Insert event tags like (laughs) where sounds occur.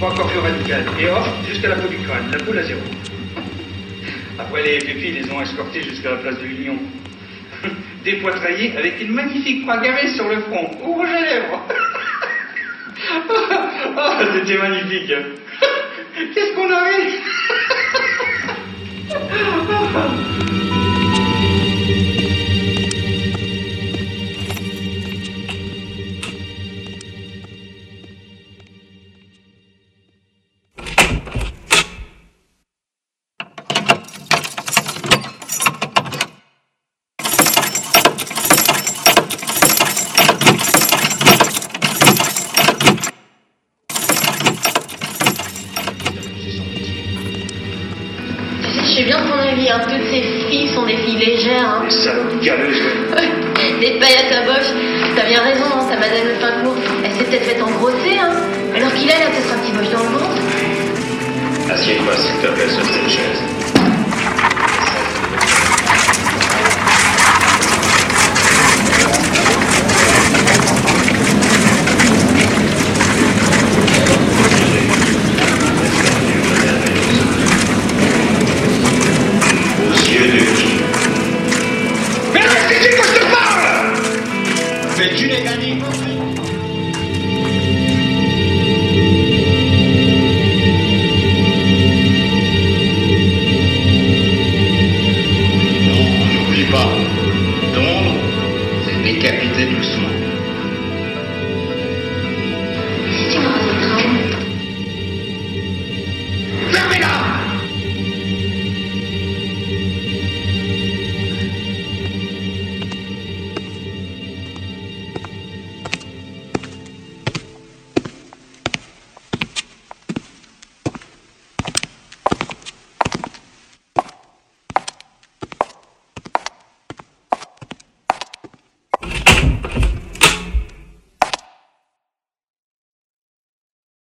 Pas encore plus radical. Et off, jusqu'à la peau du crâne, la poule à zéro. Après, les pépis les ont escortés jusqu'à la place de l'Union. (laughs) Dépoitraillés avec une magnifique croix gravée sur le front, au rouge lèvres. (laughs) Ah, c'était magnifique. (laughs) Qu'est-ce qu'on avait Je sais bien ton avis, hein. toutes ces filles sont des filles légères. Hein. Les salopes galeuses, des paillettes à boche. T'as bien raison, hein, ta madame le fin court. Elle s'est peut-être fait engrosser, hein. Alors qu'il a, elle a peut-être un petit boche dans le ventre. Assieds-toi, s'il te plaît, sur cette chaise. Fais-tu les gagner